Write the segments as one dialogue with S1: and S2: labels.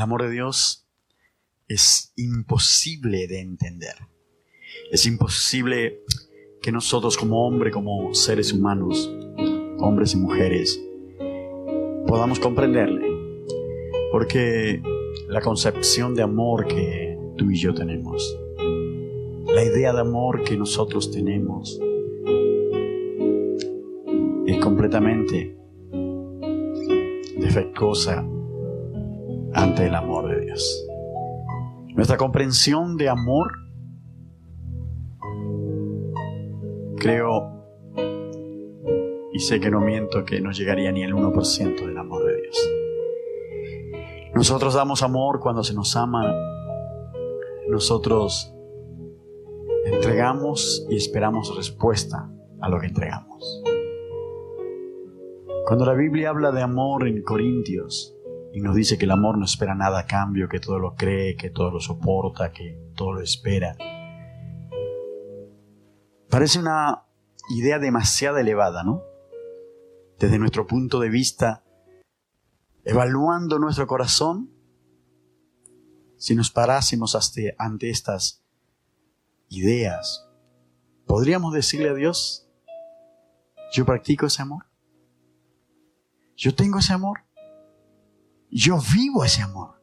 S1: El amor de Dios es imposible de entender. Es imposible que nosotros como hombre, como seres humanos, hombres y mujeres, podamos comprenderle. Porque la concepción de amor que tú y yo tenemos, la idea de amor que nosotros tenemos, es completamente defectuosa ante el amor de Dios. Nuestra comprensión de amor, creo, y sé que no miento, que no llegaría ni el 1% del amor de Dios. Nosotros damos amor cuando se nos ama. Nosotros entregamos y esperamos respuesta a lo que entregamos. Cuando la Biblia habla de amor en Corintios y nos dice que el amor no espera nada a cambio, que todo lo cree, que todo lo soporta, que todo lo espera, parece una idea demasiado elevada, ¿no? Desde nuestro punto de vista, evaluando nuestro corazón, si nos parásemos ante estas ideas, ¿podríamos decirle a Dios, yo practico ese amor? Yo tengo ese amor. Yo vivo ese amor.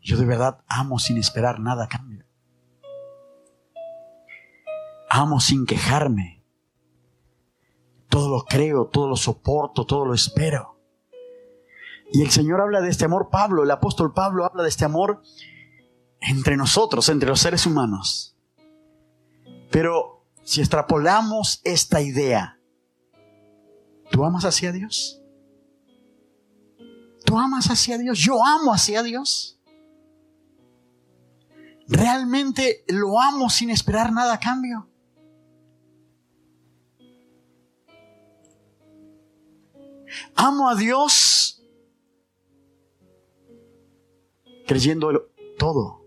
S1: Yo de verdad amo sin esperar nada a cambio. Amo sin quejarme. Todo lo creo, todo lo soporto, todo lo espero. Y el Señor habla de este amor, Pablo, el apóstol Pablo habla de este amor entre nosotros, entre los seres humanos. Pero si extrapolamos esta idea ¿Tú amas hacia Dios? ¿Tú amas hacia Dios? Yo amo hacia Dios. ¿Realmente lo amo sin esperar nada a cambio? Amo a Dios creyendo todo.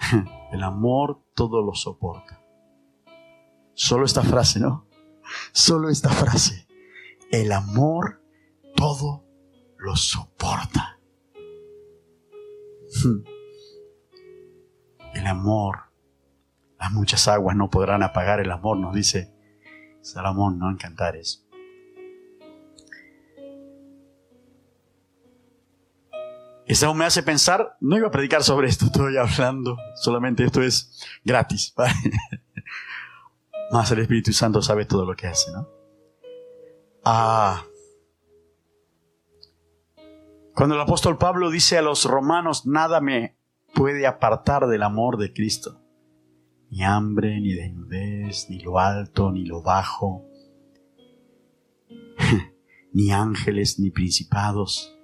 S1: El amor todo lo soporta. Solo esta frase, ¿no? Solo esta frase. El amor todo lo soporta. Hmm. El amor. Las muchas aguas no podrán apagar el amor, nos dice Salomón, no en Cantares. Eso me hace pensar, no iba a predicar sobre esto, estoy hablando, solamente esto es gratis. Más el Espíritu Santo sabe todo lo que hace, ¿no? Ah. Cuando el apóstol Pablo dice a los romanos, nada me puede apartar del amor de Cristo. Ni hambre, ni desnudez, ni lo alto, ni lo bajo, ni ángeles, ni principados.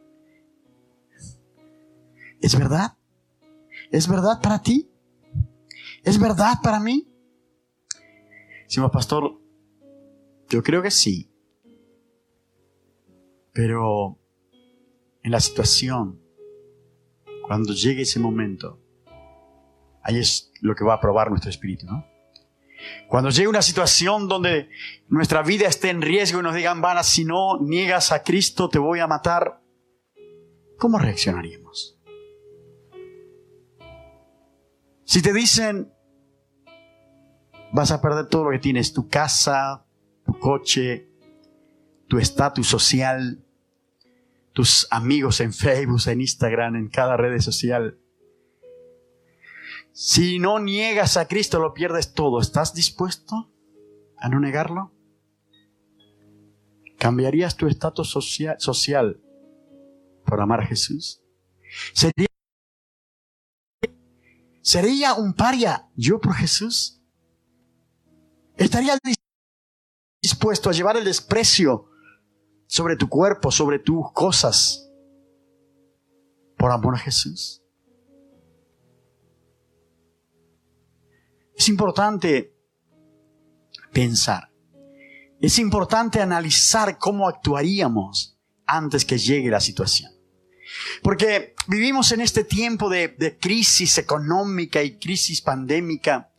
S1: ¿Es verdad? ¿Es verdad para ti? ¿Es verdad para mí? Decimos, pastor, yo creo que sí. Pero en la situación, cuando llegue ese momento, ahí es lo que va a probar nuestro espíritu, ¿no? Cuando llegue una situación donde nuestra vida esté en riesgo y nos digan, Vana, si no niegas a Cristo, te voy a matar, ¿cómo reaccionaríamos? Si te dicen, vas a perder todo lo que tienes, tu casa, tu coche, tu estatus social, tus amigos en Facebook, en Instagram, en cada red social. Si no niegas a Cristo, lo pierdes todo. ¿Estás dispuesto a no negarlo? ¿Cambiarías tu estatus social, por amar a Jesús? ¿Sería, ¿Sería un paria yo por Jesús? ¿Estarías dispuesto a llevar el desprecio sobre tu cuerpo, sobre tus cosas, por amor a Jesús? Es importante pensar. Es importante analizar cómo actuaríamos antes que llegue la situación. Porque vivimos en este tiempo de, de crisis económica y crisis pandémica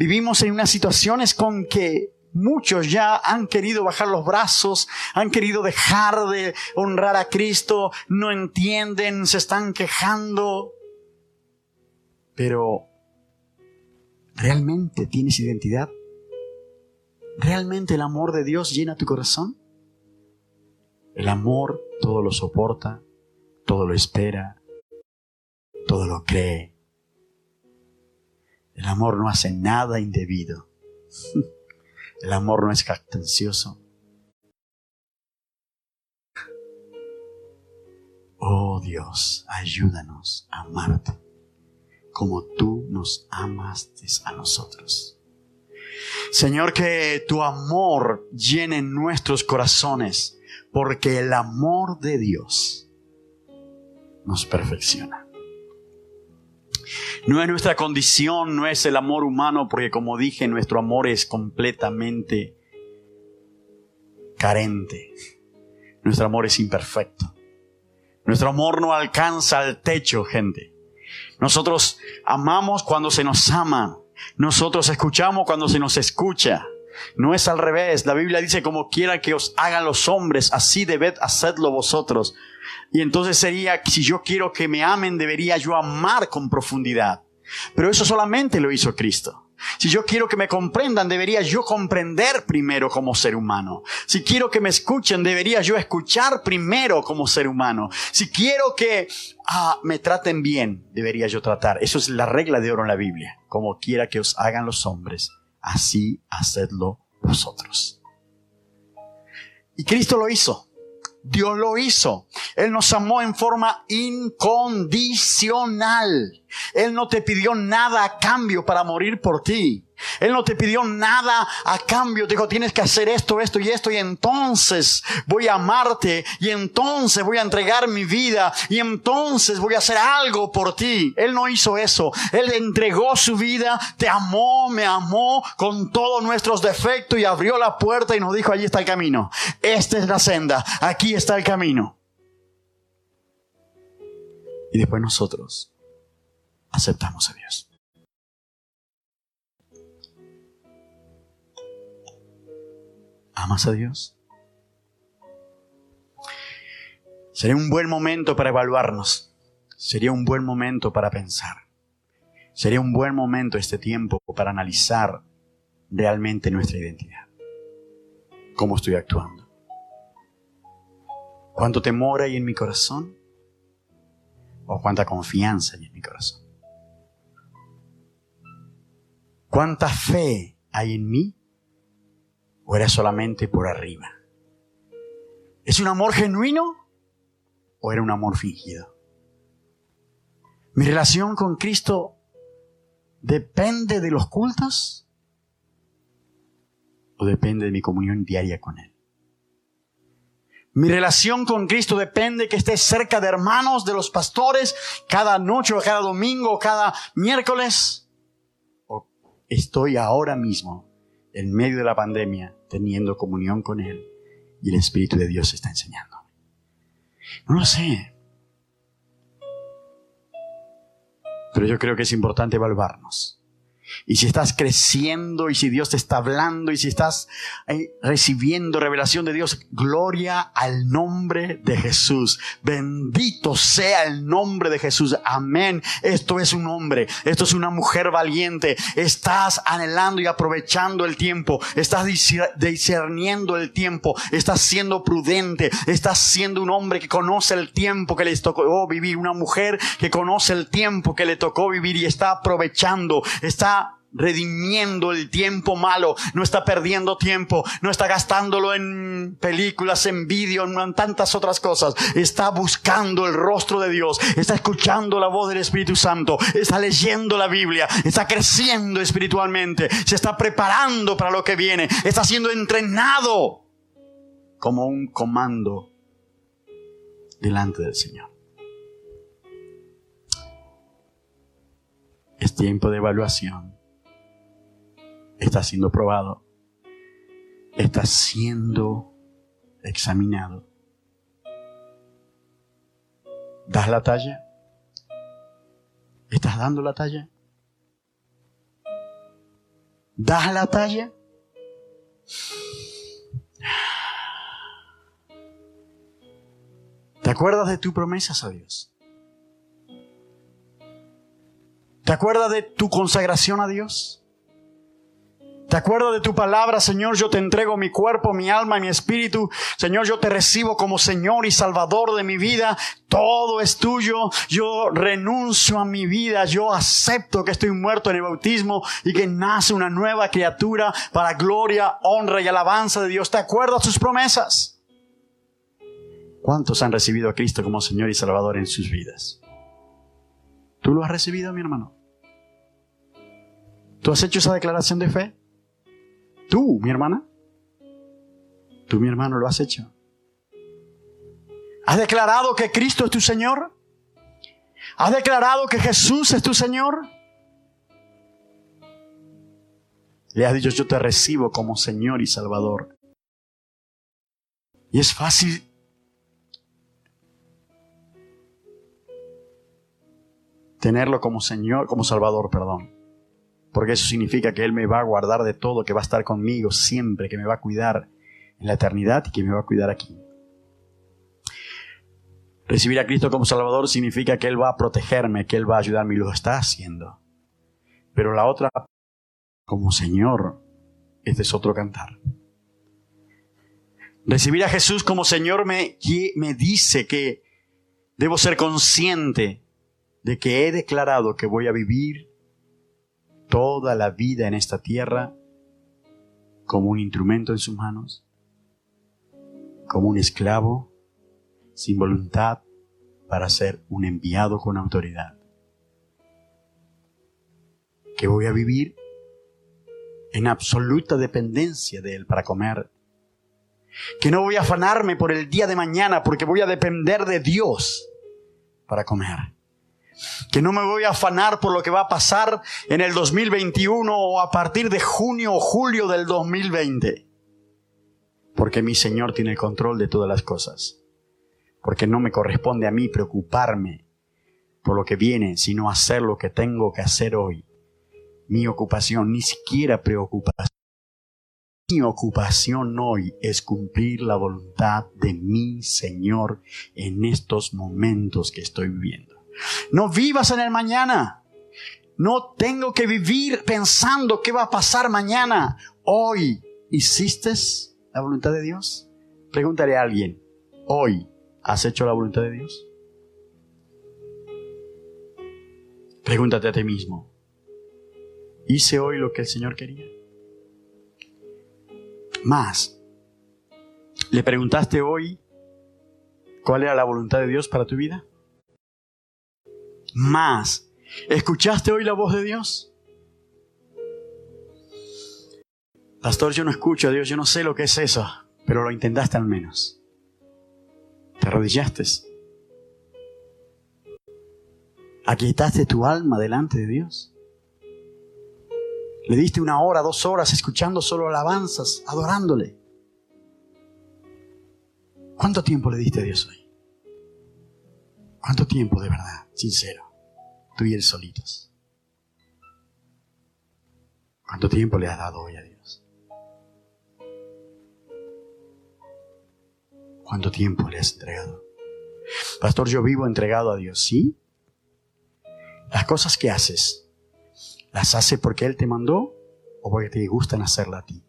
S1: Vivimos en unas situaciones con que muchos ya han querido bajar los brazos, han querido dejar de honrar a Cristo, no entienden, se están quejando. Pero, ¿realmente tienes identidad? ¿Realmente el amor de Dios llena tu corazón? El amor todo lo soporta, todo lo espera, todo lo cree. El amor no hace nada indebido. El amor no es jactancioso. Oh Dios, ayúdanos a amarte como tú nos amaste a nosotros. Señor, que tu amor llene nuestros corazones, porque el amor de Dios nos perfecciona. No es nuestra condición, no es el amor humano, porque como dije, nuestro amor es completamente carente. Nuestro amor es imperfecto. Nuestro amor no alcanza el techo, gente. Nosotros amamos cuando se nos ama. Nosotros escuchamos cuando se nos escucha. No es al revés. La Biblia dice como quiera que os hagan los hombres, así debed hacerlo vosotros. Y entonces sería, si yo quiero que me amen, debería yo amar con profundidad. Pero eso solamente lo hizo Cristo. Si yo quiero que me comprendan, debería yo comprender primero como ser humano. Si quiero que me escuchen, debería yo escuchar primero como ser humano. Si quiero que ah, me traten bien, debería yo tratar. Eso es la regla de oro en la Biblia. Como quiera que os hagan los hombres, así hacedlo vosotros. Y Cristo lo hizo. Dios lo hizo. Él nos amó en forma incondicional. Él no te pidió nada a cambio para morir por ti. Él no te pidió nada a cambio. Dijo, tienes que hacer esto, esto y esto. Y entonces voy a amarte. Y entonces voy a entregar mi vida. Y entonces voy a hacer algo por ti. Él no hizo eso. Él entregó su vida. Te amó, me amó con todos nuestros defectos. Y abrió la puerta y nos dijo, allí está el camino. Esta es la senda. Aquí está el camino. Y después nosotros aceptamos a Dios. ¿Amas a Dios? Sería un buen momento para evaluarnos. Sería un buen momento para pensar. Sería un buen momento este tiempo para analizar realmente nuestra identidad. ¿Cómo estoy actuando? ¿Cuánto temor hay en mi corazón? ¿O cuánta confianza hay en mi corazón? ¿Cuánta fe hay en mí? ¿O era solamente por arriba? ¿Es un amor genuino o era un amor fingido? ¿Mi relación con Cristo depende de los cultos o depende de mi comunión diaria con Él? Mi relación con Cristo depende que esté cerca de hermanos, de los pastores, cada noche o cada domingo o cada miércoles. O estoy ahora mismo, en medio de la pandemia, teniendo comunión con Él y el Espíritu de Dios está enseñando. No lo sé. Pero yo creo que es importante evaluarnos. Y si estás creciendo y si Dios te está hablando y si estás eh, recibiendo revelación de Dios, gloria al nombre de Jesús. Bendito sea el nombre de Jesús. Amén. Esto es un hombre, esto es una mujer valiente. Estás anhelando y aprovechando el tiempo. Estás discerniendo el tiempo. Estás siendo prudente. Estás siendo un hombre que conoce el tiempo que le tocó vivir. Una mujer que conoce el tiempo que le tocó vivir y está aprovechando. Está redimiendo el tiempo malo, no está perdiendo tiempo, no está gastándolo en películas, en vídeo, en tantas otras cosas. Está buscando el rostro de Dios, está escuchando la voz del Espíritu Santo, está leyendo la Biblia, está creciendo espiritualmente, se está preparando para lo que viene, está siendo entrenado como un comando delante del Señor. Es tiempo de evaluación está siendo probado, está siendo examinado. ¿Das la talla? ¿Estás dando la talla? ¿Das la talla? ¿Te acuerdas de tus promesas a Dios? ¿Te acuerdas de tu consagración a Dios? ¿Te acuerdas de tu palabra, Señor? Yo te entrego mi cuerpo, mi alma y mi espíritu. Señor, yo te recibo como Señor y Salvador de mi vida. Todo es tuyo. Yo renuncio a mi vida. Yo acepto que estoy muerto en el bautismo y que nace una nueva criatura para gloria, honra y alabanza de Dios. ¿Te acuerdas de sus promesas? ¿Cuántos han recibido a Cristo como Señor y Salvador en sus vidas? ¿Tú lo has recibido, mi hermano? ¿Tú has hecho esa declaración de fe? Tú, mi hermana. Tú, mi hermano, lo has hecho. ¿Has declarado que Cristo es tu Señor? ¿Has declarado que Jesús es tu Señor? Le has dicho, yo te recibo como Señor y Salvador. Y es fácil tenerlo como Señor, como Salvador, perdón. Porque eso significa que Él me va a guardar de todo, que va a estar conmigo siempre, que me va a cuidar en la eternidad y que me va a cuidar aquí. Recibir a Cristo como Salvador significa que Él va a protegerme, que Él va a ayudarme y lo está haciendo. Pero la otra, como Señor, este es otro cantar. Recibir a Jesús como Señor me, me dice que debo ser consciente de que he declarado que voy a vivir toda la vida en esta tierra como un instrumento en sus manos, como un esclavo sin voluntad para ser un enviado con autoridad. Que voy a vivir en absoluta dependencia de Él para comer. Que no voy a afanarme por el día de mañana porque voy a depender de Dios para comer que no me voy a afanar por lo que va a pasar en el 2021 o a partir de junio o julio del 2020. Porque mi Señor tiene el control de todas las cosas. Porque no me corresponde a mí preocuparme por lo que viene, sino hacer lo que tengo que hacer hoy. Mi ocupación, ni siquiera preocupación. Mi ocupación hoy es cumplir la voluntad de mi Señor en estos momentos que estoy viviendo. No vivas en el mañana. No tengo que vivir pensando qué va a pasar mañana. Hoy, ¿hiciste la voluntad de Dios? Pregúntale a alguien, ¿hoy has hecho la voluntad de Dios? Pregúntate a ti mismo, ¿hice hoy lo que el Señor quería? Más, ¿le preguntaste hoy cuál era la voluntad de Dios para tu vida? Más. ¿Escuchaste hoy la voz de Dios? Pastor, yo no escucho a Dios, yo no sé lo que es eso, pero lo intentaste al menos. Te arrodillaste. Aquietaste tu alma delante de Dios. Le diste una hora, dos horas escuchando solo alabanzas, adorándole. ¿Cuánto tiempo le diste a Dios hoy? ¿Cuánto tiempo de verdad? Sincero. Tú y él solitos. ¿Cuánto tiempo le has dado hoy a Dios? ¿Cuánto tiempo le has entregado? Pastor, yo vivo entregado a Dios, ¿sí? Las cosas que haces, ¿las hace porque Él te mandó o porque te gustan hacerla a ti?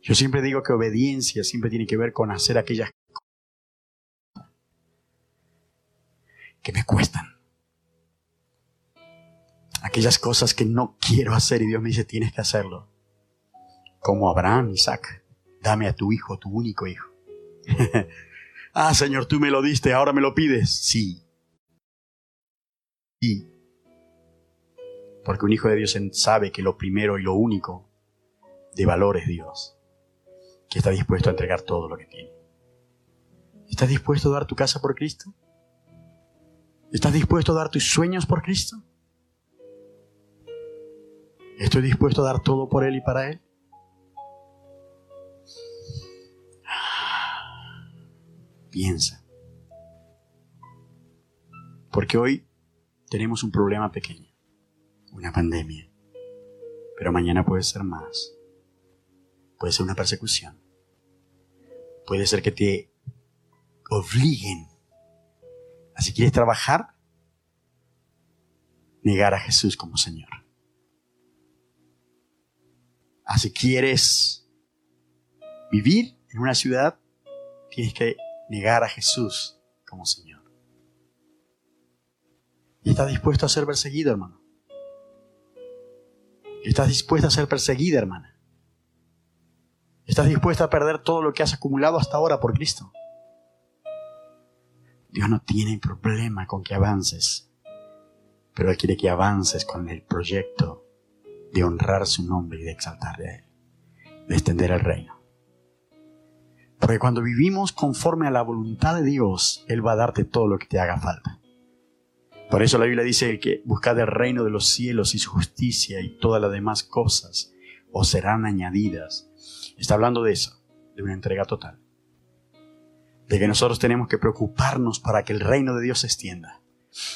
S1: Yo siempre digo que obediencia siempre tiene que ver con hacer aquellas que me cuestan. Aquellas cosas que no quiero hacer y Dios me dice, tienes que hacerlo. Como Abraham, Isaac, dame a tu hijo, tu único hijo. ah, Señor, tú me lo diste, ahora me lo pides. Sí. Sí. Porque un hijo de Dios sabe que lo primero y lo único de valor es Dios. Que está dispuesto a entregar todo lo que tiene. ¿Estás dispuesto a dar tu casa por Cristo? ¿Estás dispuesto a dar tus sueños por Cristo? ¿Estoy dispuesto a dar todo por Él y para Él? Piensa. Porque hoy tenemos un problema pequeño, una pandemia. Pero mañana puede ser más. Puede ser una persecución. Puede ser que te obliguen a si quieres trabajar, negar a Jesús como Señor. Así quieres vivir en una ciudad, tienes que negar a Jesús como Señor. Y estás dispuesto a ser perseguido, hermano. Estás dispuesta a ser perseguida, hermana. Estás dispuesta a perder todo lo que has acumulado hasta ahora por Cristo. Dios no tiene problema con que avances, pero Él quiere que avances con el proyecto de honrar su nombre y de exaltarle a Él, de extender el reino. Porque cuando vivimos conforme a la voluntad de Dios, Él va a darte todo lo que te haga falta. Por eso la Biblia dice que buscad el reino de los cielos y su justicia y todas las demás cosas os serán añadidas. Está hablando de eso, de una entrega total. De que nosotros tenemos que preocuparnos para que el reino de Dios se extienda.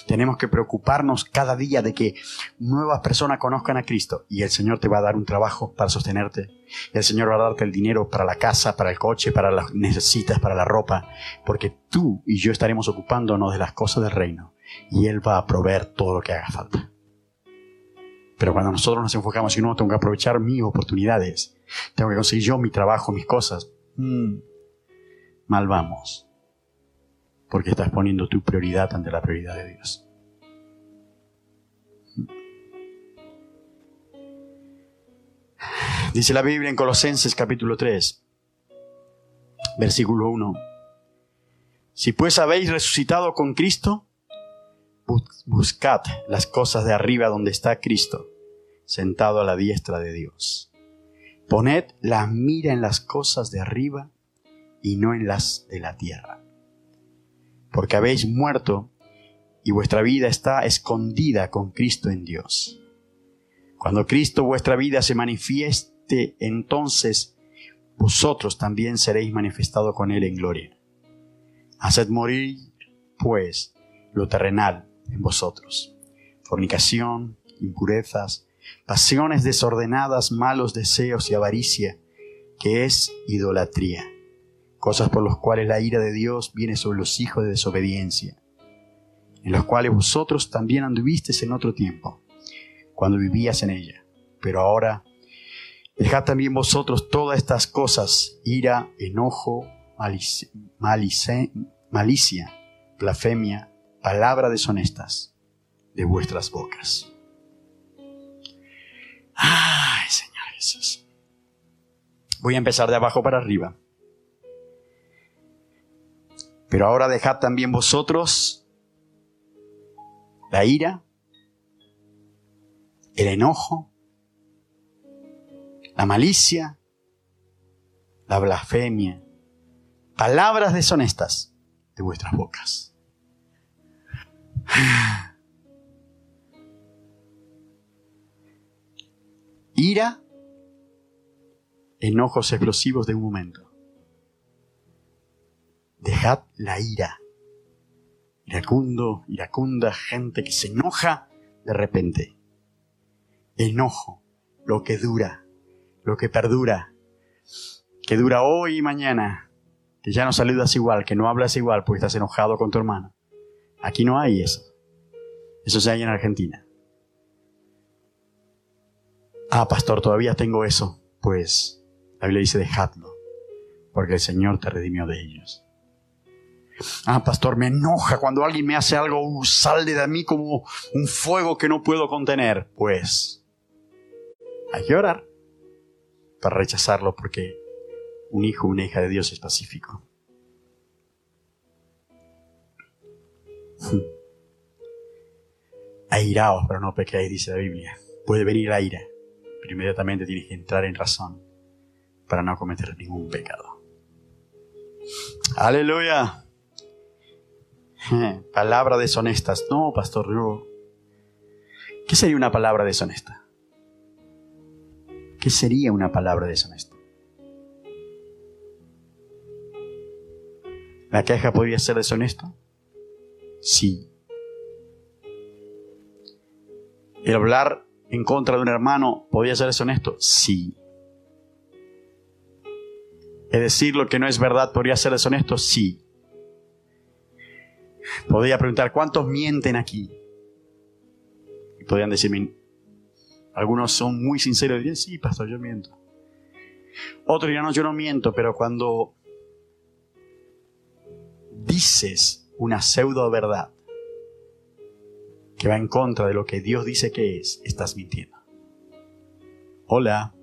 S1: Tenemos que preocuparnos cada día de que nuevas personas conozcan a Cristo y el Señor te va a dar un trabajo para sostenerte. Y el Señor va a darte el dinero para la casa, para el coche, para las necesitas, para la ropa, porque tú y yo estaremos ocupándonos de las cosas del reino y Él va a proveer todo lo que haga falta. Pero cuando nosotros nos enfocamos y no, tengo que aprovechar mis oportunidades, tengo que conseguir yo mi trabajo, mis cosas, mm, mal vamos porque estás poniendo tu prioridad ante la prioridad de Dios. Dice la Biblia en Colosenses capítulo 3, versículo 1. Si pues habéis resucitado con Cristo, buscad las cosas de arriba donde está Cristo, sentado a la diestra de Dios. Poned la mira en las cosas de arriba y no en las de la tierra porque habéis muerto y vuestra vida está escondida con Cristo en Dios. Cuando Cristo vuestra vida se manifieste, entonces vosotros también seréis manifestados con Él en gloria. Haced morir, pues, lo terrenal en vosotros. Fornicación, impurezas, pasiones desordenadas, malos deseos y avaricia, que es idolatría cosas por las cuales la ira de Dios viene sobre los hijos de desobediencia, en los cuales vosotros también anduvisteis en otro tiempo, cuando vivías en ella. Pero ahora, dejad también vosotros todas estas cosas, ira, enojo, malicia, blasfemia, palabra deshonestas de vuestras bocas. Ay, Señor Jesús. Voy a empezar de abajo para arriba. Pero ahora dejad también vosotros la ira, el enojo, la malicia, la blasfemia, palabras deshonestas de vuestras bocas. Ira, enojos explosivos de un momento Dejad la ira. Iracundo, iracunda, gente que se enoja de repente. Enojo, lo que dura, lo que perdura, que dura hoy y mañana, que ya no saludas igual, que no hablas igual porque estás enojado con tu hermano. Aquí no hay eso. Eso se hay en Argentina. Ah, pastor, todavía tengo eso. Pues la Biblia dice, dejadlo, porque el Señor te redimió de ellos. Ah, pastor, me enoja cuando alguien me hace algo, sale de mí como un fuego que no puedo contener. Pues hay que orar para rechazarlo porque un hijo, una hija de Dios es pacífico. Airaos, pero no pequéis, dice la Biblia. Puede venir la ira, pero inmediatamente tienes que entrar en razón para no cometer ningún pecado. Aleluya. Palabra deshonestas. No, pastor. ¿Qué sería una palabra deshonesta? ¿Qué sería una palabra deshonesta? ¿La queja podría ser deshonesta? Sí. El hablar en contra de un hermano, ¿podría ser deshonesto? Sí. ¿Es decir lo que no es verdad podría ser deshonesto? Sí. Podría preguntar, ¿cuántos mienten aquí? Y podrían decirme, algunos son muy sinceros y dirían, sí, pastor, yo miento. Otros dirán, no, yo no miento, pero cuando dices una pseudo verdad que va en contra de lo que Dios dice que es, estás mintiendo. Hola.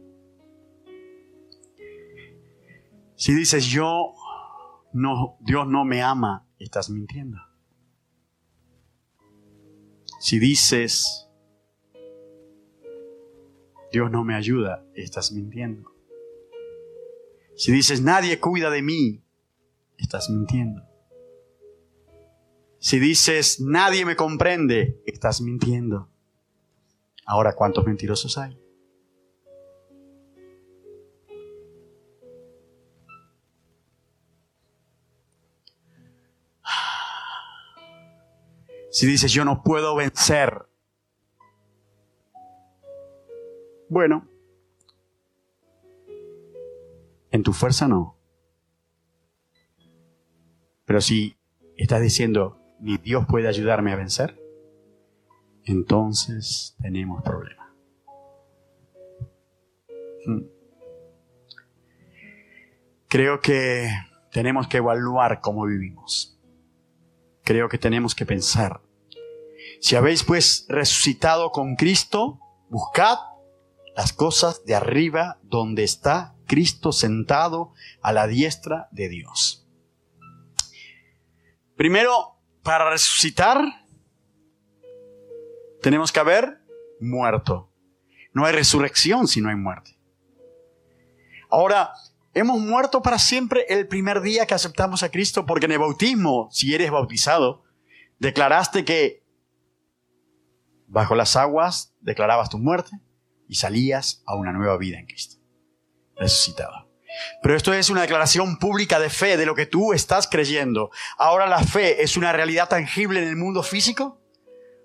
S1: Si dices yo no Dios no me ama, estás mintiendo. Si dices Dios no me ayuda, estás mintiendo. Si dices nadie cuida de mí, estás mintiendo. Si dices nadie me comprende, estás mintiendo. Ahora, ¿cuántos mentirosos hay? Si dices yo no puedo vencer, bueno, en tu fuerza no. Pero si estás diciendo ni Dios puede ayudarme a vencer, entonces tenemos problema. Hmm. Creo que tenemos que evaluar cómo vivimos. Creo que tenemos que pensar. Si habéis pues resucitado con Cristo, buscad las cosas de arriba donde está Cristo sentado a la diestra de Dios. Primero, para resucitar, tenemos que haber muerto. No hay resurrección si no hay muerte. Ahora, hemos muerto para siempre el primer día que aceptamos a Cristo, porque en el bautismo, si eres bautizado, declaraste que bajo las aguas declarabas tu muerte y salías a una nueva vida en Cristo, resucitado. Pero esto es una declaración pública de fe, de lo que tú estás creyendo. Ahora la fe es una realidad tangible en el mundo físico.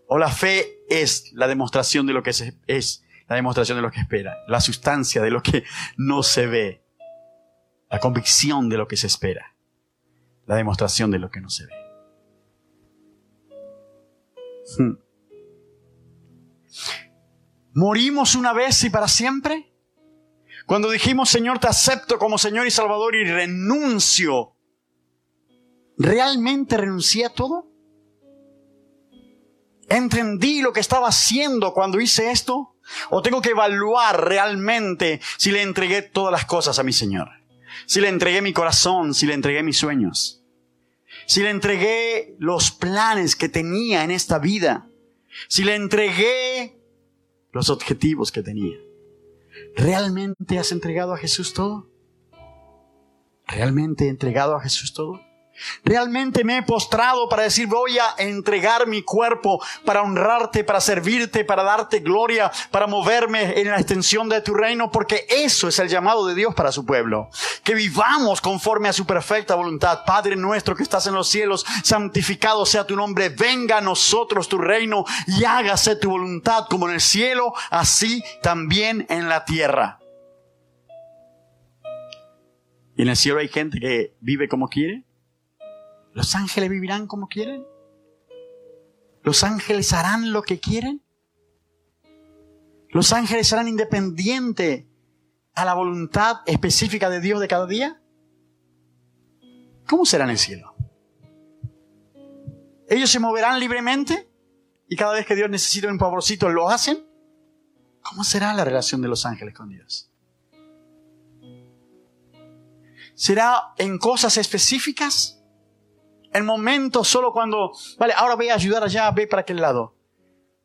S1: ¿O la fe es la demostración de lo que es, la demostración de lo que espera, la sustancia de lo que no se ve, la convicción de lo que se espera, la demostración de lo que no se ve? Hmm. ¿Morimos una vez y para siempre? Cuando dijimos, Señor, te acepto como Señor y Salvador y renuncio, ¿realmente renuncié a todo? ¿Entendí lo que estaba haciendo cuando hice esto? ¿O tengo que evaluar realmente si le entregué todas las cosas a mi Señor? Si le entregué mi corazón, si le entregué mis sueños, si le entregué los planes que tenía en esta vida, si le entregué los objetivos que tenía. ¿Realmente has entregado a Jesús todo? ¿Realmente he entregado a Jesús todo? Realmente me he postrado para decir voy a entregar mi cuerpo para honrarte, para servirte, para darte gloria, para moverme en la extensión de tu reino, porque eso es el llamado de Dios para su pueblo. Que vivamos conforme a su perfecta voluntad. Padre nuestro que estás en los cielos, santificado sea tu nombre, venga a nosotros tu reino y hágase tu voluntad como en el cielo, así también en la tierra. ¿Y en el cielo hay gente que vive como quiere? ¿Los ángeles vivirán como quieren? ¿Los ángeles harán lo que quieren? ¿Los ángeles serán independientes a la voluntad específica de Dios de cada día? ¿Cómo será en el cielo? ¿Ellos se moverán libremente? Y cada vez que Dios necesita un favorcito lo hacen? ¿Cómo será la relación de los ángeles con Dios? ¿Será en cosas específicas? En momentos solo cuando, vale, ahora voy a ayudar allá, ve para aquel lado.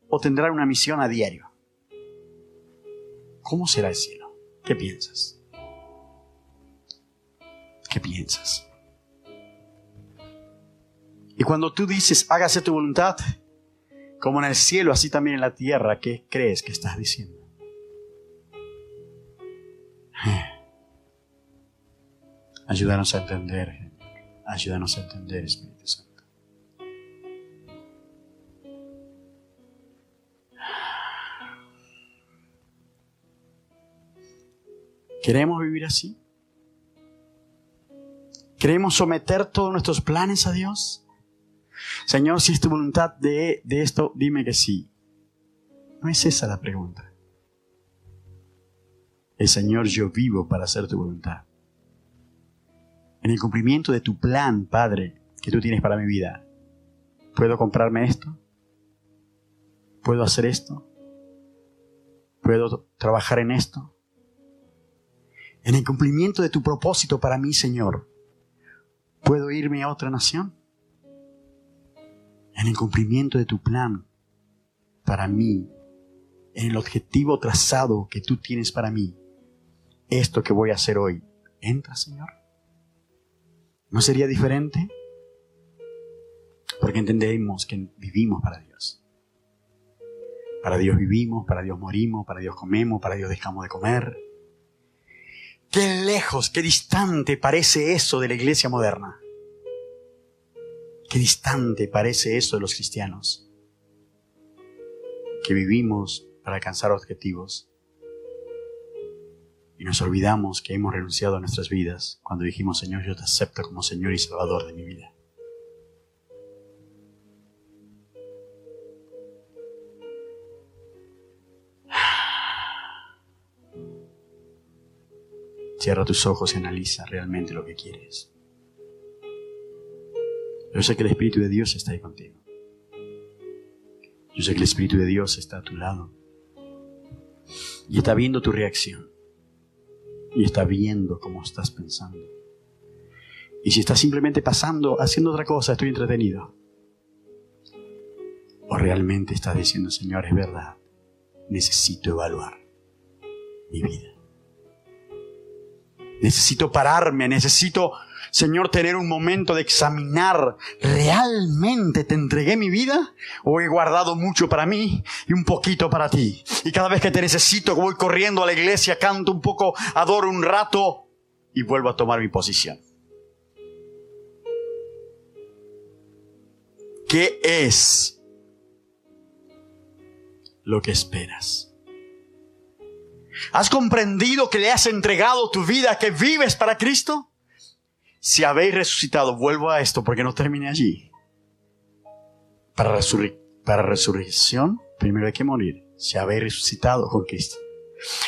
S1: O tendrá una misión a diario. ¿Cómo será el cielo? ¿Qué piensas? ¿Qué piensas? Y cuando tú dices, hágase tu voluntad, como en el cielo, así también en la tierra, ¿qué crees que estás diciendo? Ayúdanos a entender. Ayúdanos a entender, Espíritu Santo. ¿Queremos vivir así? ¿Queremos someter todos nuestros planes a Dios? Señor, si es tu voluntad de, de, esto, dime que sí. No es esa la pregunta. El Señor, yo vivo para hacer tu voluntad. En el cumplimiento de tu plan, Padre, que tú tienes para mi vida, ¿puedo comprarme esto? ¿Puedo hacer esto? ¿Puedo trabajar en esto? En el cumplimiento de tu propósito para mí, Señor, ¿puedo irme a otra nación? En el cumplimiento de tu plan para mí, en el objetivo trazado que tú tienes para mí, esto que voy a hacer hoy, ¿entra, Señor? ¿No sería diferente? Porque entendemos que vivimos para Dios. Para Dios vivimos, para Dios morimos, para Dios comemos, para Dios dejamos de comer. Qué lejos, qué distante parece eso de la iglesia moderna. Qué distante parece eso de los cristianos. Que vivimos para alcanzar objetivos. Y nos olvidamos que hemos renunciado a nuestras vidas cuando dijimos, Señor, yo te acepto como Señor y Salvador de mi vida. Cierra tus ojos y analiza realmente lo que quieres. Yo sé que el Espíritu de Dios está ahí contigo. Yo sé que el Espíritu de Dios está a tu lado. Y está viendo tu reacción. Y está viendo cómo estás pensando. Y si estás simplemente pasando, haciendo otra cosa, estoy entretenido. O realmente estás diciendo, Señor, es verdad, necesito evaluar mi vida. Necesito pararme, necesito, Señor, tener un momento de examinar, ¿realmente te entregué mi vida? ¿O he guardado mucho para mí y un poquito para ti? Y cada vez que te necesito, voy corriendo a la iglesia, canto un poco, adoro un rato y vuelvo a tomar mi posición. ¿Qué es lo que esperas? ¿Has comprendido que le has entregado tu vida, que vives para Cristo? Si habéis resucitado, vuelvo a esto porque no termine allí. Para, para resurrección, primero hay que morir. Si habéis resucitado con Cristo.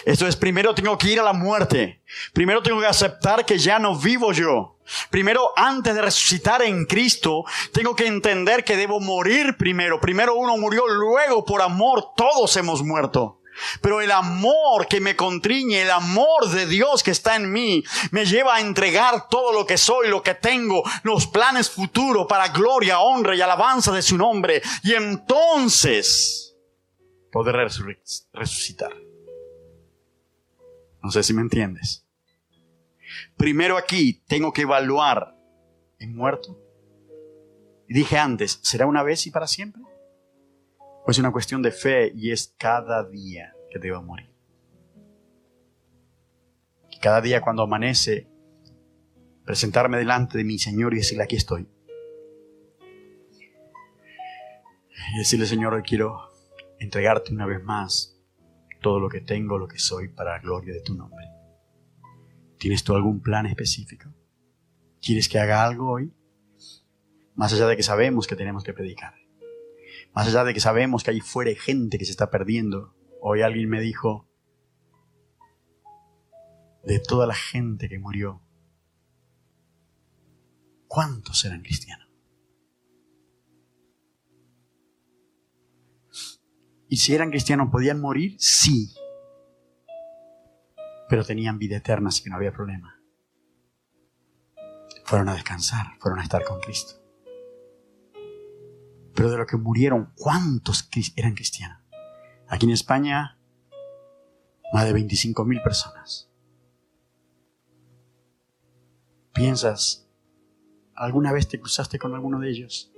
S1: Esto es, primero tengo que ir a la muerte. Primero tengo que aceptar que ya no vivo yo. Primero, antes de resucitar en Cristo, tengo que entender que debo morir primero. Primero uno murió, luego por amor todos hemos muerto. Pero el amor que me contriñe, el amor de Dios que está en mí, me lleva a entregar todo lo que soy, lo que tengo, los planes futuros para gloria, honra y alabanza de su nombre. Y entonces poder resucitar. No sé si me entiendes. Primero aquí tengo que evaluar, ¿he muerto? Y dije antes, ¿será una vez y para siempre? Es una cuestión de fe y es cada día que debo morir. cada día cuando amanece, presentarme delante de mi Señor y decirle, aquí estoy. Y decirle, Señor, hoy quiero entregarte una vez más todo lo que tengo, lo que soy, para la gloria de tu nombre. ¿Tienes tú algún plan específico? ¿Quieres que haga algo hoy? Más allá de que sabemos que tenemos que predicar. Más allá de que sabemos que hay fuera gente que se está perdiendo. Hoy alguien me dijo, de toda la gente que murió, ¿cuántos eran cristianos? Y si eran cristianos, ¿podían morir? Sí. Pero tenían vida eterna, así que no había problema. Fueron a descansar, fueron a estar con Cristo. Pero de lo que murieron, ¿cuántos eran cristianos? Aquí en España, más de 25 mil personas. ¿Piensas, alguna vez te cruzaste con alguno de ellos?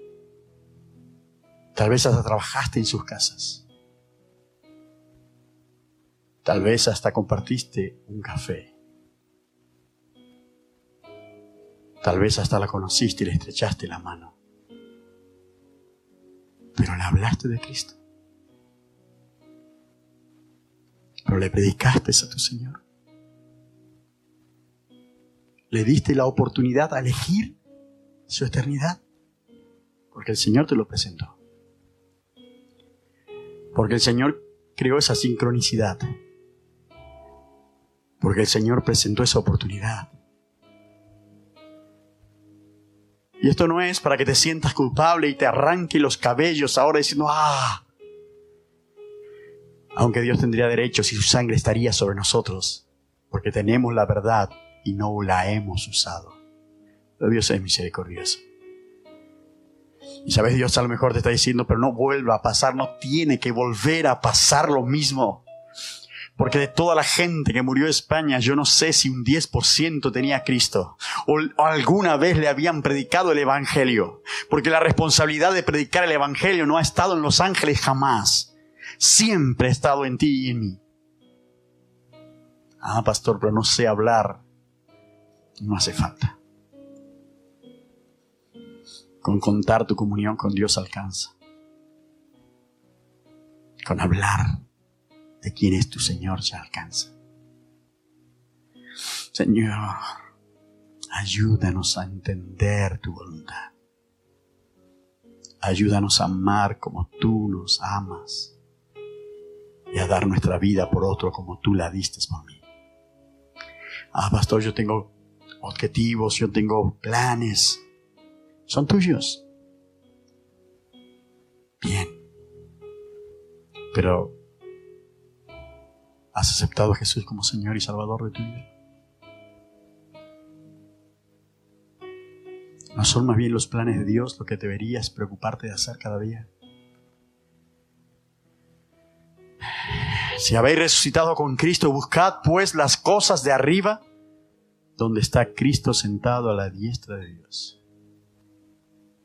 S1: Tal vez hasta trabajaste en sus casas. Tal vez hasta compartiste un café. Tal vez hasta la conociste y le estrechaste la mano pero le hablaste de Cristo. Pero le predicaste a tu Señor. le diste la oportunidad a elegir su eternidad. Porque el Señor te lo presentó. Porque el Señor creó esa sincronicidad. Porque el Señor presentó esa oportunidad. Y esto no es para que te sientas culpable y te arranque los cabellos ahora diciendo, ah, aunque Dios tendría derecho si su sangre estaría sobre nosotros, porque tenemos la verdad y no la hemos usado. Pero Dios es misericordioso. Y sabes, Dios a lo mejor te está diciendo, pero no vuelva a pasar, no tiene que volver a pasar lo mismo. Porque de toda la gente que murió en España, yo no sé si un 10% tenía a Cristo o, alguna vez le habían predicado el Evangelio. Porque la responsabilidad de predicar el Evangelio no ha estado en los ángeles jamás. Siempre ha estado en ti y en mí. Ah, pastor, pero no sé hablar. No hace falta. Con contar tu comunión con Dios alcanza. Con hablar de quién es tu Señor ya alcanza. Señor, ayúdanos a entender tu voluntad. Ayúdanos a amar como tú nos amas y a dar nuestra vida por otro como tú la diste por mí. Ah, pastor, yo tengo objetivos, yo tengo planes, son tuyos. Bien. Pero, ¿has aceptado a Jesús como Señor y Salvador de tu vida? ¿No son más bien los planes de Dios lo que deberías preocuparte de hacer cada día? Si habéis resucitado con Cristo, buscad pues las cosas de arriba, donde está Cristo sentado a la diestra de Dios.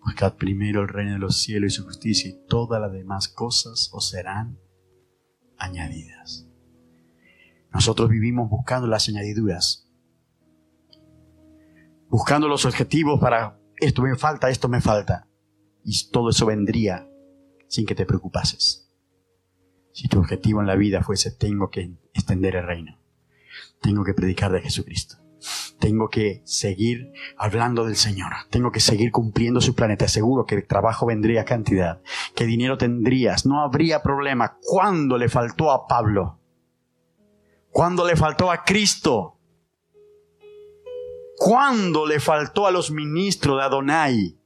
S1: Buscad primero el reino de los cielos y su justicia y todas las demás cosas os serán añadidas. Nosotros vivimos buscando las añadiduras, buscando los objetivos para esto me falta, esto me falta. Y todo eso vendría sin que te preocupases. Si tu objetivo en la vida fuese tengo que extender el reino, tengo que predicar de Jesucristo, tengo que seguir hablando del Señor, tengo que seguir cumpliendo su planeta. Te aseguro que el trabajo vendría cantidad, que dinero tendrías, no habría problema. ¿Cuándo le faltó a Pablo? ¿Cuándo le faltó a Cristo? ¿Cuándo le faltó a los ministros de Adonai?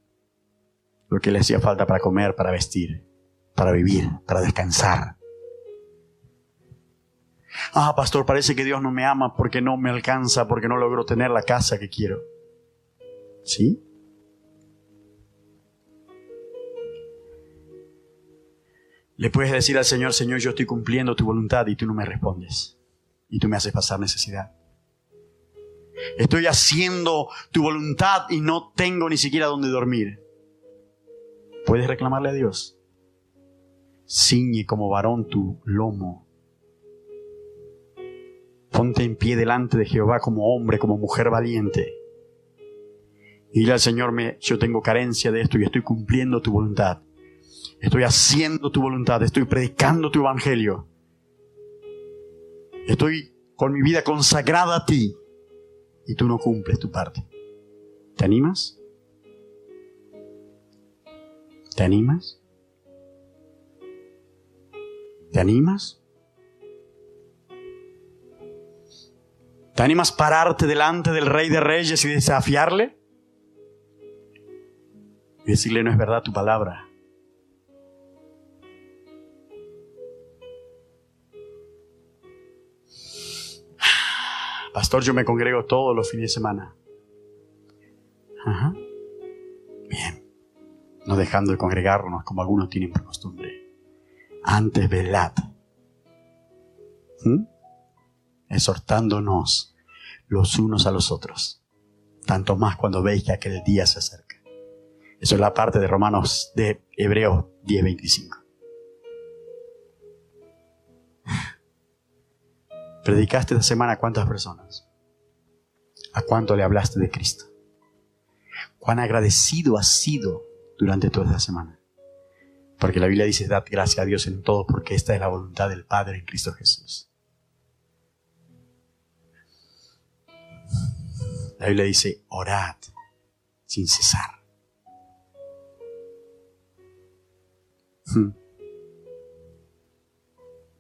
S1: Lo que le hacía falta para comer, para vestir, para vivir, para descansar. Ah, pastor, parece que Dios no me ama porque no me alcanza, porque no logro tener la casa que quiero. ¿Sí? Le puedes decir al Señor, Señor, yo estoy cumpliendo tu voluntad y tú no me respondes. Y tú me haces pasar necesidad. Estoy haciendo tu voluntad y no tengo ni siquiera donde dormir. Puedes reclamarle a Dios. Ciñe como varón tu lomo Ponte en pie delante de Jehová como hombre, como mujer valiente. Dile al Señor, me, yo tengo carencia de esto y estoy cumpliendo tu voluntad. Estoy haciendo tu voluntad, estoy predicando tu evangelio. Estoy con mi vida consagrada a ti y tú no cumples tu parte. ¿Te animas? ¿Te animas? ¿Te animas? ¿Te animas pararte delante del Rey de Reyes y desafiarle? Y decirle, no es verdad tu palabra. Pastor, yo me congrego todos los fines de semana. Ajá. Bien. No dejando de congregarnos como algunos tienen por costumbre. Antes velad. ¿Mm? exhortándonos los unos a los otros, tanto más cuando veis que aquel día se acerca. Eso es la parte de Romanos de Hebreos 10:25. ¿Predicaste esta semana a cuántas personas? ¿A cuánto le hablaste de Cristo? ¿Cuán agradecido has sido durante toda esta semana? Porque la Biblia dice, dad gracias a Dios en todo, porque esta es la voluntad del Padre en Cristo Jesús. La Biblia dice, orad sin cesar. Hmm.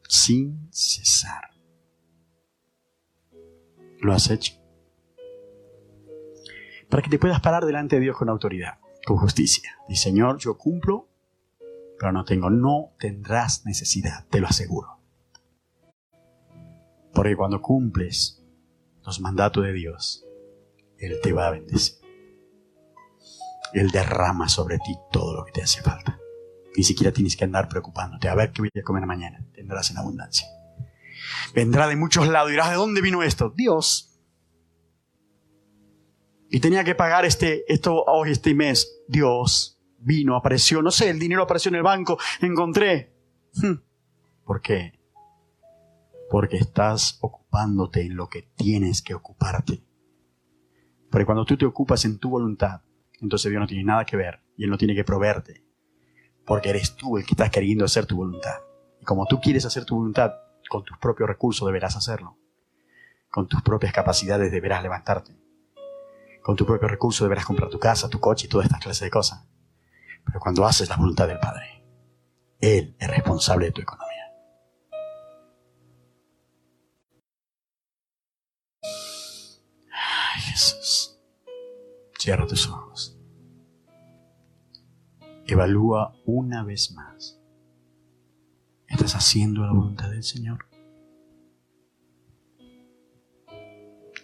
S1: Sin cesar. ¿Lo has hecho? Para que te puedas parar delante de Dios con autoridad, con justicia. Y Señor, yo cumplo, pero no tengo. No tendrás necesidad, te lo aseguro. Porque cuando cumples los mandatos de Dios, Él te va a bendecir. Él derrama sobre ti todo lo que te hace falta. Ni siquiera tienes que andar preocupándote. A ver qué voy a comer mañana. Tendrás en abundancia. Vendrá de muchos lados. y Dirás, ¿de dónde vino esto? Dios. Y tenía que pagar este, esto hoy, este mes. Dios vino, apareció. No sé, el dinero apareció en el banco. Encontré. Hmm. ¿Por qué? Porque estás ocupándote en lo que tienes que ocuparte. Porque cuando tú te ocupas en tu voluntad, entonces Dios no tiene nada que ver y Él no tiene que proveerte. Porque eres tú el que estás queriendo hacer tu voluntad. Y como tú quieres hacer tu voluntad, con tus propios recursos deberás hacerlo. Con tus propias capacidades deberás levantarte. Con tus propios recursos deberás comprar tu casa, tu coche y todas estas clases de cosas. Pero cuando haces la voluntad del Padre, Él es responsable de tu economía. Ay, Jesús. Cierra tus ojos. Evalúa una vez más. ¿Estás haciendo la voluntad del Señor?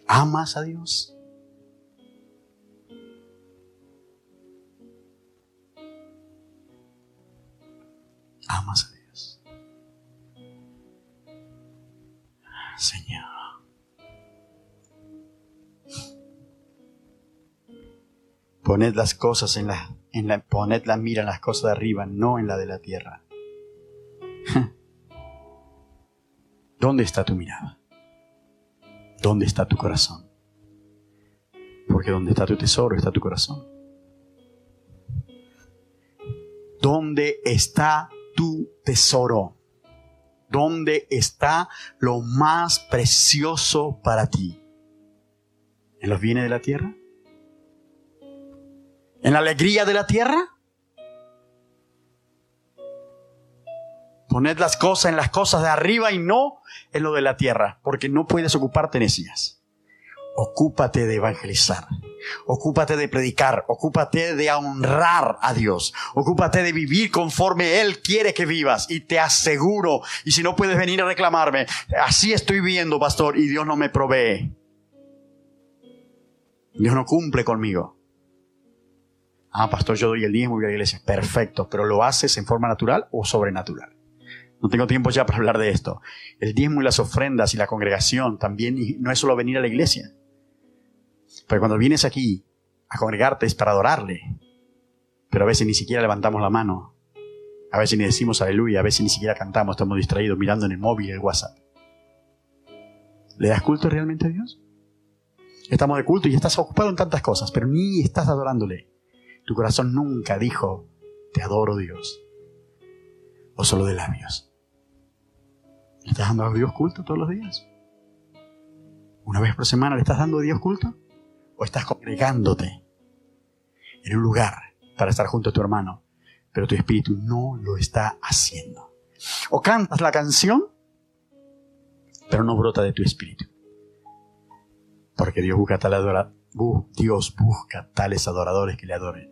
S1: ¿Amas a Dios? ¿Amas a Dios? Señor. Poned las cosas en la, en la, poned la mira en las cosas de arriba, no en la de la tierra. ¿Dónde está tu mirada? ¿Dónde está tu corazón? Porque donde está tu tesoro está tu corazón. ¿Dónde está tu tesoro? ¿Dónde está lo más precioso para ti? ¿En los bienes de la tierra? en la alegría de la tierra? Poned las cosas en las cosas de arriba y no en lo de la tierra, porque no puedes ocuparte en ellas. Ocúpate de evangelizar, ocúpate de predicar, ocúpate de honrar a Dios, ocúpate de vivir conforme Él quiere que vivas y te aseguro, y si no puedes venir a reclamarme, así estoy viviendo, pastor, y Dios no me provee. Dios no cumple conmigo. Ah, pastor, yo doy el diezmo y voy a la iglesia. Perfecto, pero ¿lo haces en forma natural o sobrenatural? No tengo tiempo ya para hablar de esto. El diezmo y las ofrendas y la congregación también no es solo venir a la iglesia. Pero cuando vienes aquí a congregarte es para adorarle. Pero a veces ni siquiera levantamos la mano. A veces ni decimos aleluya, a veces ni siquiera cantamos, estamos distraídos mirando en el móvil, el WhatsApp. ¿Le das culto realmente a Dios? Estamos de culto y estás ocupado en tantas cosas, pero ni estás adorándole. Tu corazón nunca dijo, te adoro Dios. O solo de labios. ¿Le estás dando a Dios culto todos los días? ¿Una vez por semana le estás dando a Dios culto? ¿O estás congregándote en un lugar para estar junto a tu hermano, pero tu espíritu no lo está haciendo? ¿O cantas la canción, pero no brota de tu espíritu? Porque Dios busca tal Dios busca tales adoradores que le adoren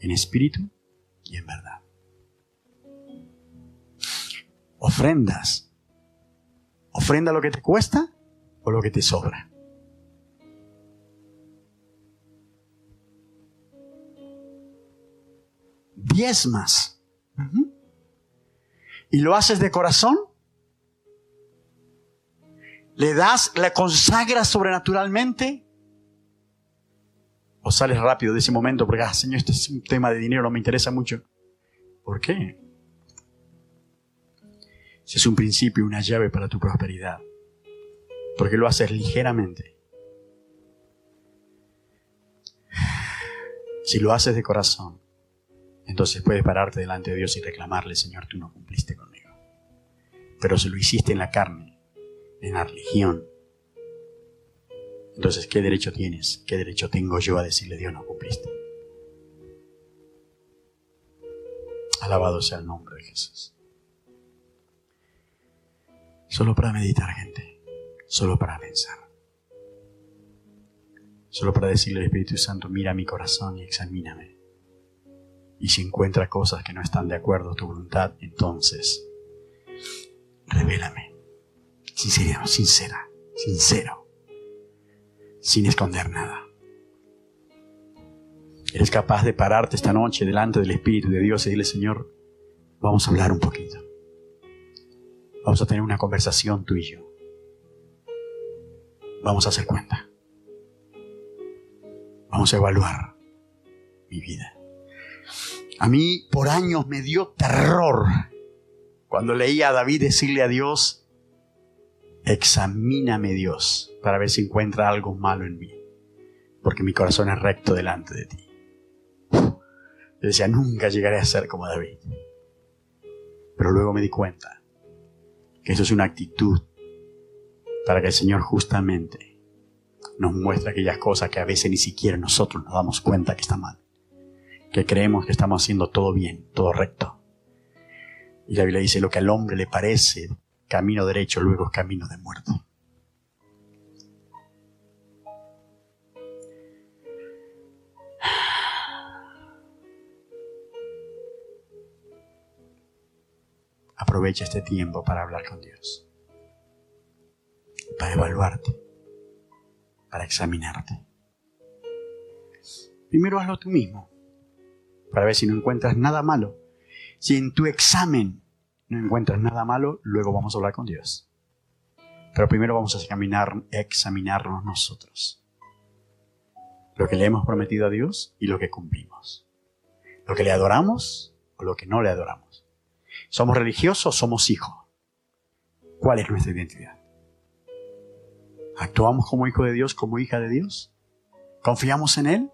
S1: en espíritu y en verdad. Ofrendas. ¿Ofrenda lo que te cuesta o lo que te sobra? Diezmas. ¿Y lo haces de corazón? ¿Le das, le consagras sobrenaturalmente? o sales rápido de ese momento porque, ah, Señor, este es un tema de dinero, no me interesa mucho. ¿Por qué? Si es un principio, una llave para tu prosperidad. Porque lo haces ligeramente. Si lo haces de corazón, entonces puedes pararte delante de Dios y reclamarle, Señor, tú no cumpliste conmigo. Pero si lo hiciste en la carne, en la religión, Entonces, ¿qué derecho tienes? ¿Qué derecho tengo yo a decirle Dios no cumpliste? Alabado sea el nombre de Jesús. Solo para meditar, gente. Solo para pensar. Solo para decirle al Espíritu Santo, mira mi corazón y examíname. Y si encuentra cosas que no están de acuerdo a tu voluntad, entonces revélame. Sincero, sincera, sincero. Sin esconder nada. Eres capaz de pararte esta noche delante del Espíritu de Dios y decirle, Señor, vamos a hablar un poquito. Vamos a tener una conversación tú y yo. Vamos a hacer cuenta. Vamos a evaluar mi vida. A mí por años me dio terror cuando leía a David decirle a Dios, examíname Dios para ver si encuentra algo malo en mí, porque mi corazón es recto delante de ti. Yo decía, nunca llegaré a ser como David. Pero luego me di cuenta que eso es una actitud para que el Señor justamente nos muestre aquellas cosas que a veces ni siquiera nosotros nos damos cuenta que está mal. Que creemos que estamos haciendo todo bien, todo recto. Y la Biblia dice, lo que al hombre le parece camino derecho, luego es camino de muerte. Aprovecha este tiempo para hablar con Dios, para evaluarte, para examinarte. Primero hazlo tú mismo, para ver si no encuentras nada malo. Si en tu examen no encuentras nada malo, luego vamos a hablar con Dios. Pero primero vamos a examinar, examinarnos nosotros. Lo que le hemos prometido a Dios y lo que cumplimos. Lo que le adoramos o lo que no le adoramos. ¿Somos religiosos somos hijos? ¿Cuál es nuestra identidad? ¿Actuamos como hijo de Dios, como hija de Dios? ¿Confiamos en Él?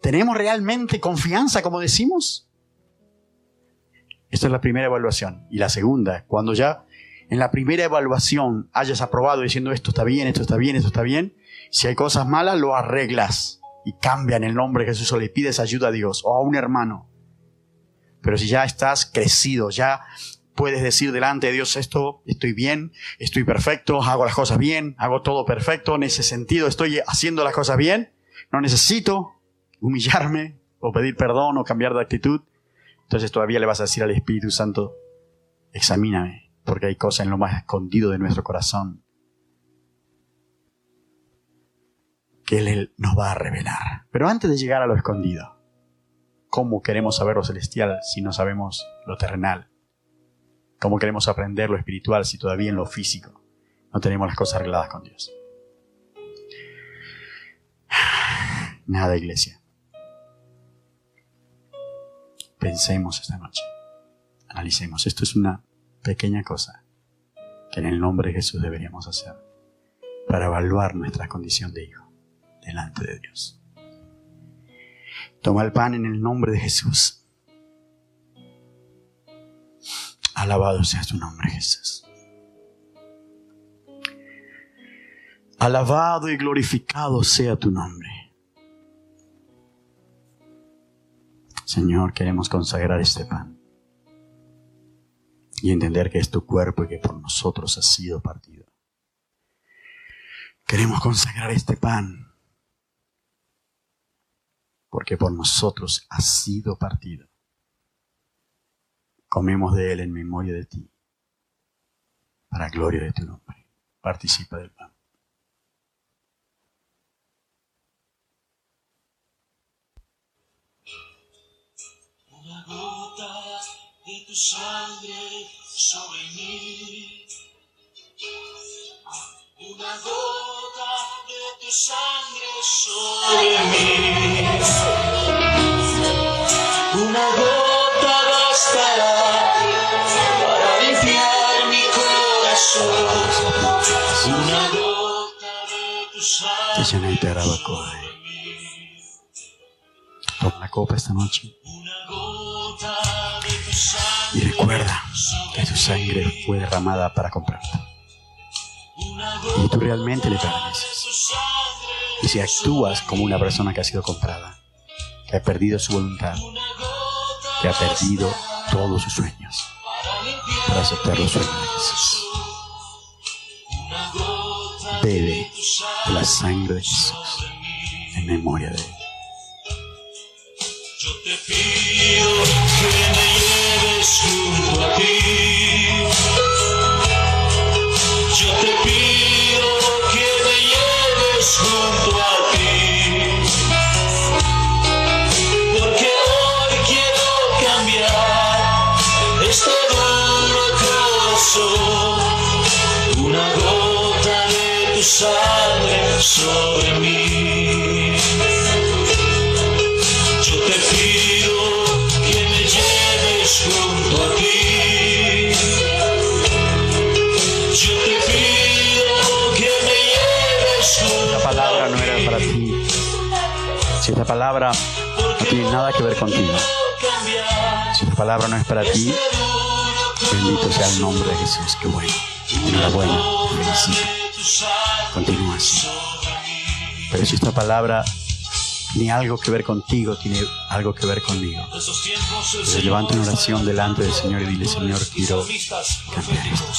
S1: ¿Tenemos realmente confianza, como decimos? Esta es la primera evaluación. Y la segunda, cuando ya en la primera evaluación hayas aprobado diciendo esto está bien, esto está bien, esto está bien, si hay cosas malas, lo arreglas y cambian el nombre de Jesús o le pides ayuda a Dios o a un hermano pero si ya estás crecido, ya puedes decir delante de Dios esto, estoy bien, estoy perfecto, hago las cosas bien, hago todo perfecto, en ese sentido estoy haciendo las cosas bien, no necesito humillarme o pedir perdón o cambiar de actitud. Entonces todavía le vas a decir al Espíritu Santo, examíname, porque hay cosas en lo más escondido de nuestro corazón que Él nos va a revelar. Pero antes de llegar a lo escondido, ¿Cómo queremos saber lo celestial si no sabemos lo terrenal? ¿Cómo queremos aprender lo espiritual si todavía en lo físico no tenemos las cosas arregladas con Dios? Nada, iglesia. Pensemos esta noche. Analicemos. Esto es una pequeña cosa que en el nombre de Jesús deberíamos hacer para evaluar nuestra condición de hijo delante de Dios. Toma el pan en el nombre de Jesús. Alabado sea tu nombre, Jesús. Alabado y glorificado sea tu nombre. Señor, queremos consagrar este pan y entender que es tu cuerpo y que por nosotros ha sido partido. Queremos consagrar este pan porque por nosotros ha sido partido. Comemos de él en memoria de ti, para gloria de tu nombre. Participa del pan.
S2: Una gota de tu sangre sobre mí. Una gota sangre sobre mí. Una gota bastará para limpiar mi corazón. Una gota de tu sangre.
S1: Toma la copa esta noche.
S2: Una gota de tu sangre.
S1: Y recuerda que tu sangre fue derramada para comprarte. Y tú realmente le perteneces. Y si actúas como una persona que ha sido comprada, que ha perdido su voluntad, que ha perdido todos sus sueños, para aceptar los sueños de Jesús. Bebe de la sangre de Jesús en memoria de Él.
S2: Yo te pido que me lleves junto a ti. Tu sangre sobre mí. Yo te pido que me lleves junto a ti. Yo te pido que me lleves junto
S1: Esta palabra no era para ti. Si esta palabra no tiene nada que ver contigo, si esta palabra no es para ti, bendito sea el nombre de Jesús. Qué bueno. Enhorabuena. Te felicito. Continúa así. Pero si esta palabra tiene algo que ver contigo, tiene algo que ver conmigo.
S2: En Señor
S1: levanta
S2: está
S1: oración delante del Señor y dile, Señor, quiero cambiar esto.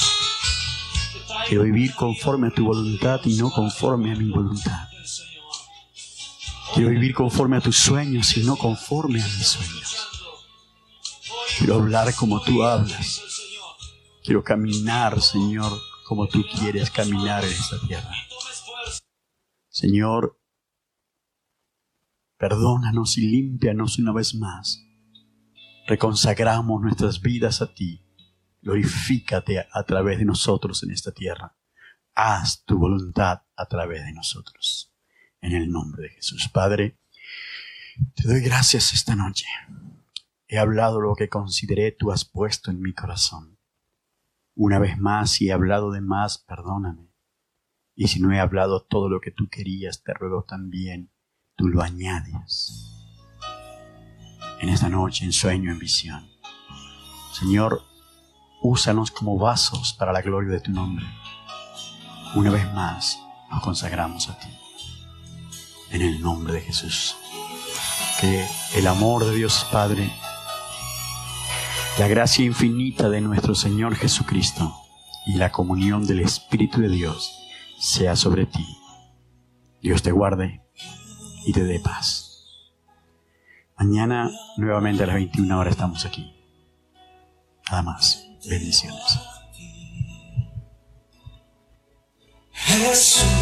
S1: Quiero vivir conforme a tu voluntad y no conforme a mi voluntad. Quiero vivir conforme a tus sueños y no conforme a mis sueños. Quiero hablar como tú hablas. Quiero caminar, Señor, como tú quieres caminar en esta tierra. Señor, perdónanos y límpianos una vez más. Reconsagramos nuestras vidas a ti. Glorifícate a, través de nosotros en esta tierra. Haz tu voluntad a través de nosotros. En el nombre de Jesús. Padre, te doy gracias esta noche. He hablado lo que consideré tú has puesto en mi corazón. Una vez más, si he hablado de más, perdóname. Y si no he hablado todo lo que tú querías, te ruego también, tú lo añades. En esta noche, en sueño, en visión. Señor, úsanos como vasos para la gloria de tu nombre. Una vez más, nos consagramos a ti. En el nombre de Jesús. Que el amor de Dios Padre, la gracia infinita de nuestro Señor Jesucristo y la comunión del Espíritu de Dios sea sobre ti. Dios te guarde y te dé paz. Mañana nuevamente a las 21 horas estamos aquí. Nada más. Bendiciones.
S2: Jesús,